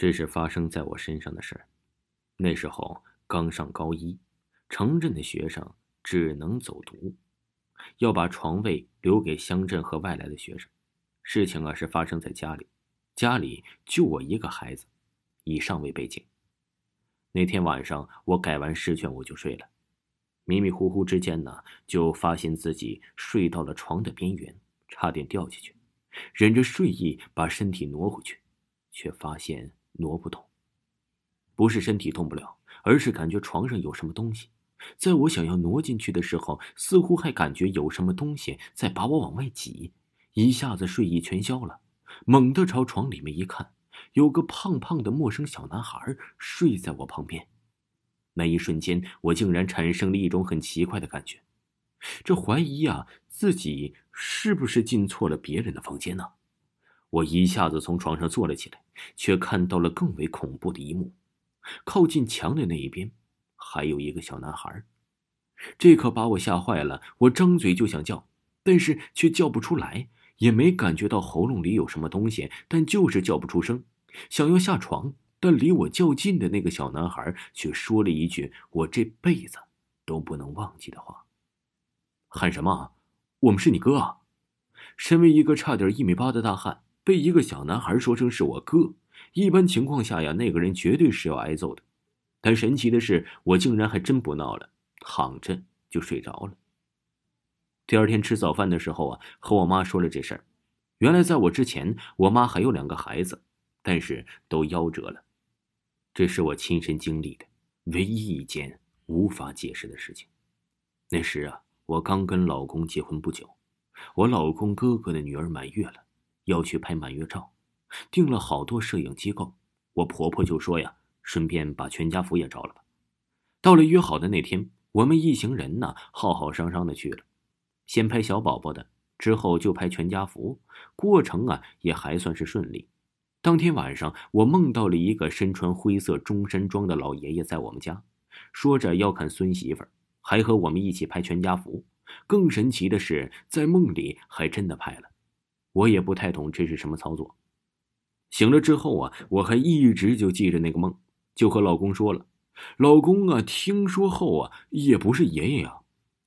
这是发生在我身上的事儿。那时候刚上高一，城镇的学生只能走读，要把床位留给乡镇和外来的学生。事情啊是发生在家里，家里就我一个孩子，以上为背景。那天晚上我改完试卷我就睡了，迷迷糊糊之间呢，就发现自己睡到了床的边缘，差点掉下去，忍着睡意把身体挪回去，却发现。挪不动，不是身体动不了，而是感觉床上有什么东西。在我想要挪进去的时候，似乎还感觉有什么东西在把我往外挤，一下子睡意全消了。猛地朝床里面一看，有个胖胖的陌生小男孩睡在我旁边。那一瞬间，我竟然产生了一种很奇怪的感觉，这怀疑啊，自己是不是进错了别人的房间呢？我一下子从床上坐了起来，却看到了更为恐怖的一幕：靠近墙的那一边，还有一个小男孩。这可把我吓坏了。我张嘴就想叫，但是却叫不出来，也没感觉到喉咙里有什么东西，但就是叫不出声。想要下床，但离我较近的那个小男孩却说了一句我这辈子都不能忘记的话：“喊什么？我们是你哥啊！”身为一个差点一米八的大汉。被一个小男孩说成是我哥，一般情况下呀，那个人绝对是要挨揍的。但神奇的是，我竟然还真不闹了，躺着就睡着了。第二天吃早饭的时候啊，和我妈说了这事儿。原来在我之前，我妈还有两个孩子，但是都夭折了。这是我亲身经历的唯一一件无法解释的事情。那时啊，我刚跟老公结婚不久，我老公哥哥的女儿满月了。要去拍满月照，订了好多摄影机构。我婆婆就说呀，顺便把全家福也照了吧。到了约好的那天，我们一行人呢，浩浩汤汤的去了。先拍小宝宝的，之后就拍全家福。过程啊，也还算是顺利。当天晚上，我梦到了一个身穿灰色中山装的老爷爷在我们家，说着要看孙媳妇儿，还和我们一起拍全家福。更神奇的是，在梦里还真的拍了。我也不太懂这是什么操作。醒了之后啊，我还一直就记着那个梦，就和老公说了。老公啊，听说后啊，也不是爷爷呀，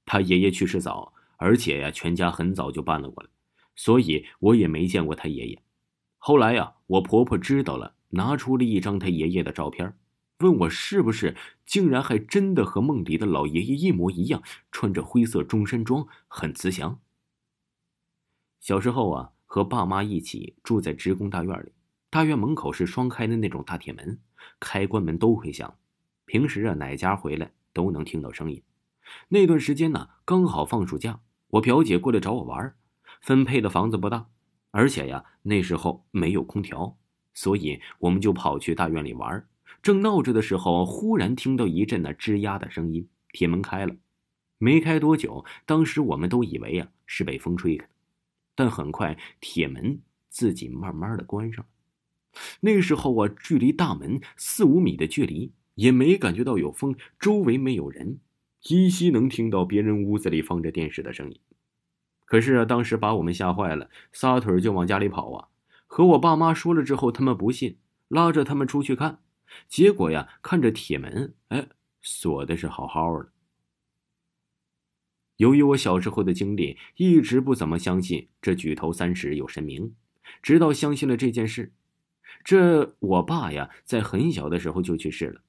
他爷爷去世早，而且呀，全家很早就搬了过来，所以我也没见过他爷爷。后来呀，我婆婆知道了，拿出了一张他爷爷的照片，问我是不是，竟然还真的和梦里的老爷爷一模一样，穿着灰色中山装，很慈祥。小时候啊，和爸妈一起住在职工大院里，大院门口是双开的那种大铁门，开关门都会响。平时啊，哪家回来都能听到声音。那段时间呢，刚好放暑假，我表姐过来找我玩，分配的房子不大，而且呀，那时候没有空调，所以我们就跑去大院里玩。正闹着的时候，忽然听到一阵那吱呀的声音，铁门开了，没开多久，当时我们都以为呀是被风吹开。但很快，铁门自己慢慢的关上了。那时候啊，距离大门四五米的距离，也没感觉到有风，周围没有人，依稀能听到别人屋子里放着电视的声音。可是啊，当时把我们吓坏了，撒腿就往家里跑啊。和我爸妈说了之后，他们不信，拉着他们出去看，结果呀，看着铁门，哎，锁的是好好的。由于我小时候的经历，一直不怎么相信这举头三尺有神明，直到相信了这件事。这我爸呀，在很小的时候就去世了。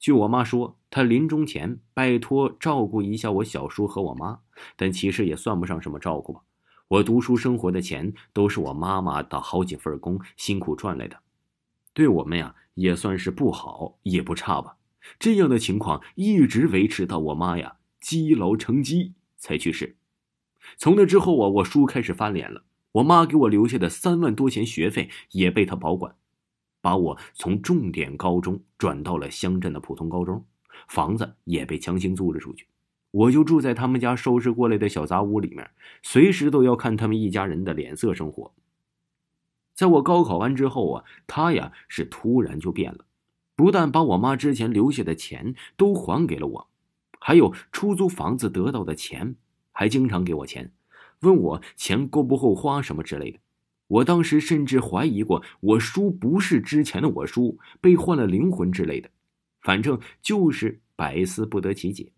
据我妈说，他临终前拜托照顾一下我小叔和我妈，但其实也算不上什么照顾吧。我读书生活的钱都是我妈妈打好几份工辛苦赚来的，对我们呀也算是不好也不差吧。这样的情况一直维持到我妈呀积劳成疾。才去世。从那之后啊，我叔开始翻脸了。我妈给我留下的三万多钱学费也被他保管，把我从重点高中转到了乡镇的普通高中，房子也被强行租了出去。我就住在他们家收拾过来的小杂屋里面，随时都要看他们一家人的脸色生活。在我高考完之后啊，他呀是突然就变了，不但把我妈之前留下的钱都还给了我。还有出租房子得到的钱，还经常给我钱，问我钱够不够花什么之类的。我当时甚至怀疑过，我叔不是之前的我叔，被换了灵魂之类的，反正就是百思不得其解。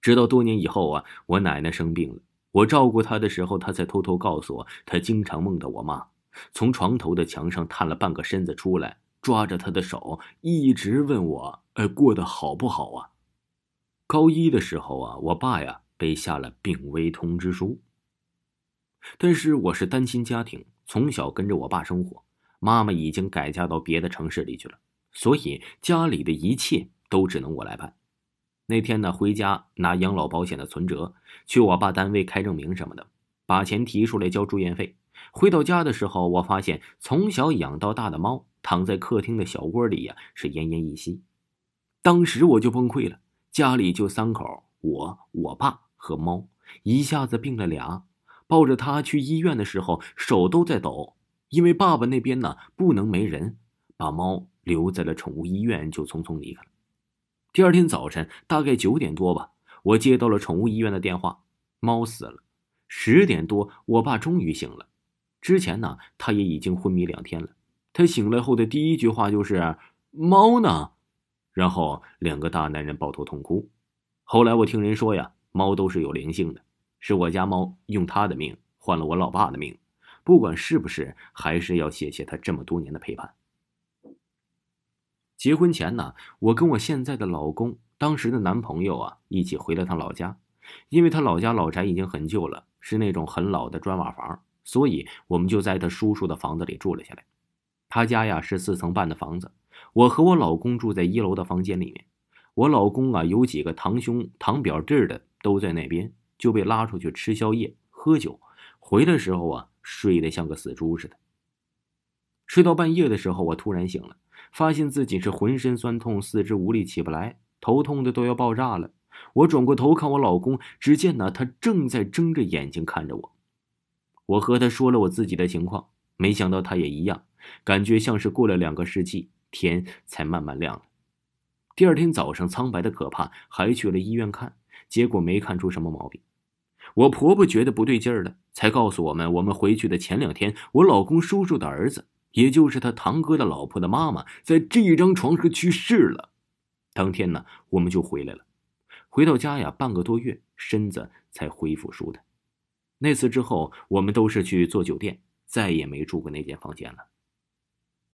直到多年以后啊，我奶奶生病了，我照顾她的时候，她才偷偷告诉我，她经常梦到我妈从床头的墙上探了半个身子出来，抓着她的手，一直问我：“哎，过得好不好啊？”高一的时候啊，我爸呀被下了病危通知书。但是我是单亲家庭，从小跟着我爸生活，妈妈已经改嫁到别的城市里去了，所以家里的一切都只能我来办。那天呢，回家拿养老保险的存折，去我爸单位开证明什么的，把钱提出来交住院费。回到家的时候，我发现从小养到大的猫躺在客厅的小窝里呀，是奄奄一息。当时我就崩溃了，家里就三口，我、我爸和猫，一下子病了俩。抱着他去医院的时候，手都在抖，因为爸爸那边呢不能没人，把猫留在了宠物医院，就匆匆离开了。第二天早晨大概九点多吧，我接到了宠物医院的电话，猫死了。十点多，我爸终于醒了，之前呢他也已经昏迷两天了。他醒来后的第一句话就是“猫呢”，然后两个大男人抱头痛哭。后来我听人说呀，猫都是有灵性的。是我家猫用它的命换了我老爸的命，不管是不是，还是要谢谢他这么多年的陪伴。结婚前呢，我跟我现在的老公当时的男朋友啊一起回了趟老家，因为他老家老宅已经很旧了，是那种很老的砖瓦房，所以我们就在他叔叔的房子里住了下来。他家呀是四层半的房子，我和我老公住在一楼的房间里面。我老公啊有几个堂兄堂表弟的都在那边。就被拉出去吃宵夜、喝酒，回来时候啊，睡得像个死猪似的。睡到半夜的时候，我突然醒了，发现自己是浑身酸痛、四肢无力、起不来，头痛的都要爆炸了。我转过头看我老公，只见呢，他正在睁着眼睛看着我。我和他说了我自己的情况，没想到他也一样，感觉像是过了两个世纪，天才慢慢亮了。第二天早上，苍白的可怕，还去了医院看，结果没看出什么毛病。我婆婆觉得不对劲儿了，才告诉我们，我们回去的前两天，我老公叔叔的儿子，也就是他堂哥的老婆的妈妈，在这一张床上去世了。当天呢，我们就回来了。回到家呀，半个多月，身子才恢复舒坦。那次之后，我们都是去做酒店，再也没住过那间房间了。